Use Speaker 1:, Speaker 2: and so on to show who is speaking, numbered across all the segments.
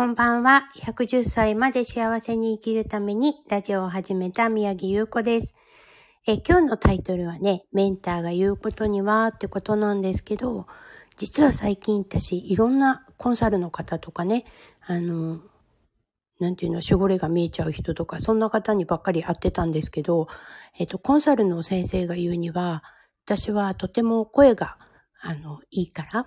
Speaker 1: こんばんは。110歳まで幸せに生きるためにラジオを始めた宮城優子です。え今日のタイトルはね、メンターが言うことにはってことなんですけど、実は最近私いろんなコンサルの方とかね、あの、なんていうの、守護霊が見えちゃう人とか、そんな方にばっかり会ってたんですけど、えっと、コンサルの先生が言うには、私はとても声が、あの、いいから、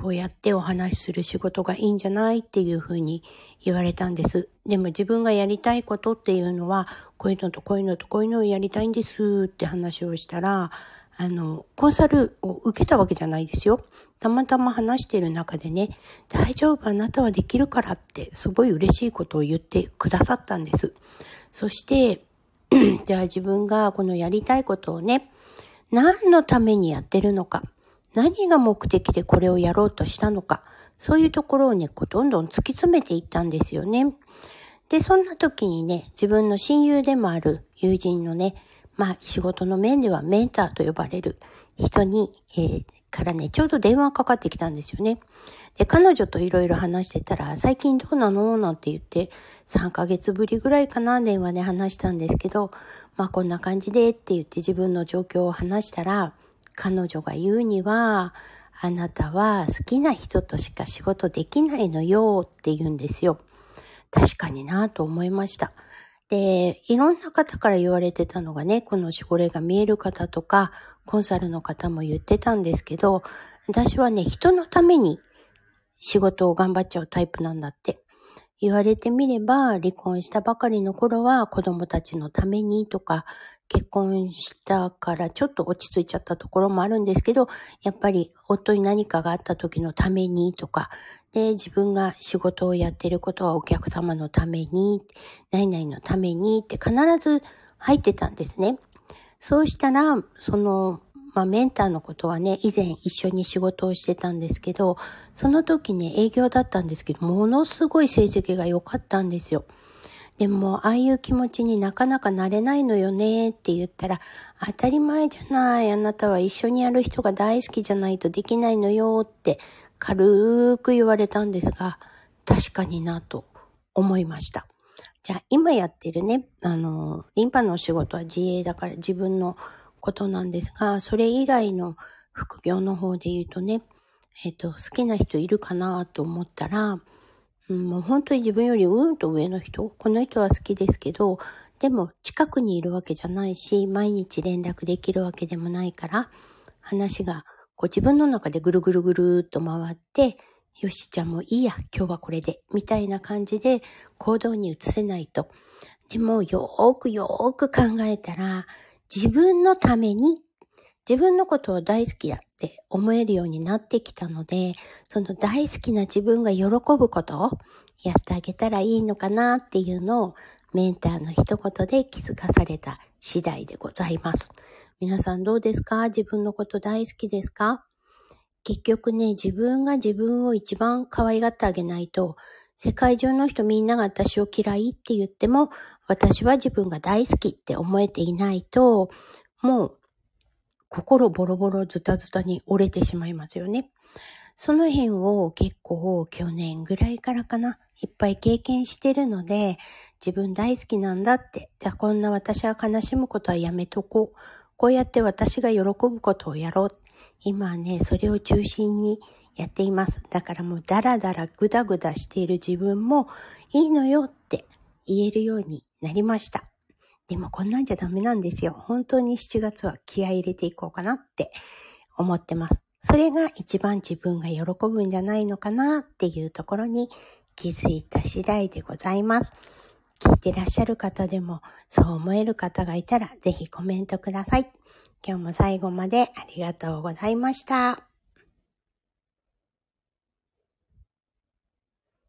Speaker 1: こうやってお話しする仕事がいいんじゃないっていうふうに言われたんです。でも自分がやりたいことっていうのは、こういうのとこういうのとこういうのをやりたいんですって話をしたら、あの、コンサルを受けたわけじゃないですよ。たまたま話している中でね、大丈夫、あなたはできるからって、すごい嬉しいことを言ってくださったんです。そして、じゃあ自分がこのやりたいことをね、何のためにやってるのか。何が目的でこれをやろうとしたのか、そういうところをね、こうどんどん突き詰めていったんですよね。で、そんな時にね、自分の親友でもある友人のね、まあ仕事の面ではメンターと呼ばれる人に、えー、からね、ちょうど電話かかってきたんですよね。で、彼女といろいろ話してたら、最近どうなの？なんて言って、3ヶ月ぶりぐらいかな、電話で話したんですけど、まあこんな感じでって言って自分の状況を話したら、彼女が言うには、あなたは好きな人としか仕事できないのよって言うんですよ。確かになと思いました。で、いろんな方から言われてたのがね、この守護霊が見える方とか、コンサルの方も言ってたんですけど、私はね、人のために仕事を頑張っちゃうタイプなんだって。言われてみれば、離婚したばかりの頃は子供たちのためにとか、結婚したからちょっと落ち着いちゃったところもあるんですけど、やっぱり夫に何かがあった時のためにとか、で、自分が仕事をやってることはお客様のために、何々のためにって必ず入ってたんですね。そうしたら、その、まあ、メンターのことはね、以前一緒に仕事をしてたんですけど、その時ね、営業だったんですけど、ものすごい成績が良かったんですよ。でも、ああいう気持ちになかなかなれないのよねって言ったら、当たり前じゃない。あなたは一緒にやる人が大好きじゃないとできないのよって軽く言われたんですが、確かになと思いました。じゃあ、今やってるね、あの、リンパのお仕事は自営だから自分のことなんですが、それ以外の副業の方で言うとね、えっ、と、好きな人いるかなと思ったら、うん、もう本当に自分よりうんと上の人、この人は好きですけど、でも近くにいるわけじゃないし、毎日連絡できるわけでもないから、話がこう自分の中でぐるぐるぐるっと回って、よし、じゃあもいいや、今日はこれで、みたいな感じで行動に移せないと。でも、よーくよーく考えたら、自分のために自分のことを大好きだって思えるようになってきたので、その大好きな自分が喜ぶことをやってあげたらいいのかなっていうのをメンターの一言で気づかされた次第でございます。皆さんどうですか？自分のこと大好きですか？結局ね、自分が自分を一番可愛がってあげないと、世界中の人みんなが私を嫌いって言っても、私は自分が大好きって思えていないと、もう心ボロボロズタズタに折れてしまいますよね。その辺を結構去年ぐらいからかな、いっぱい経験してるので、自分大好きなんだって、じゃあこんな私は悲しむことはやめとこう。こうやって私が喜ぶことをやろう。今はね、それを中心にやっています。だからもうダラダラグダグダしている自分もいいのよって言えるようになりました。でもこんなんじゃダメなんですよ。本当に7月は気合入れていこうかなって思ってます。それが一番自分が喜ぶんじゃないのかなっていうところに気づいた次第でございます。聞いてらっしゃる方でもそう思える方がいたらぜひコメントください。今日も最後までありがとうございました。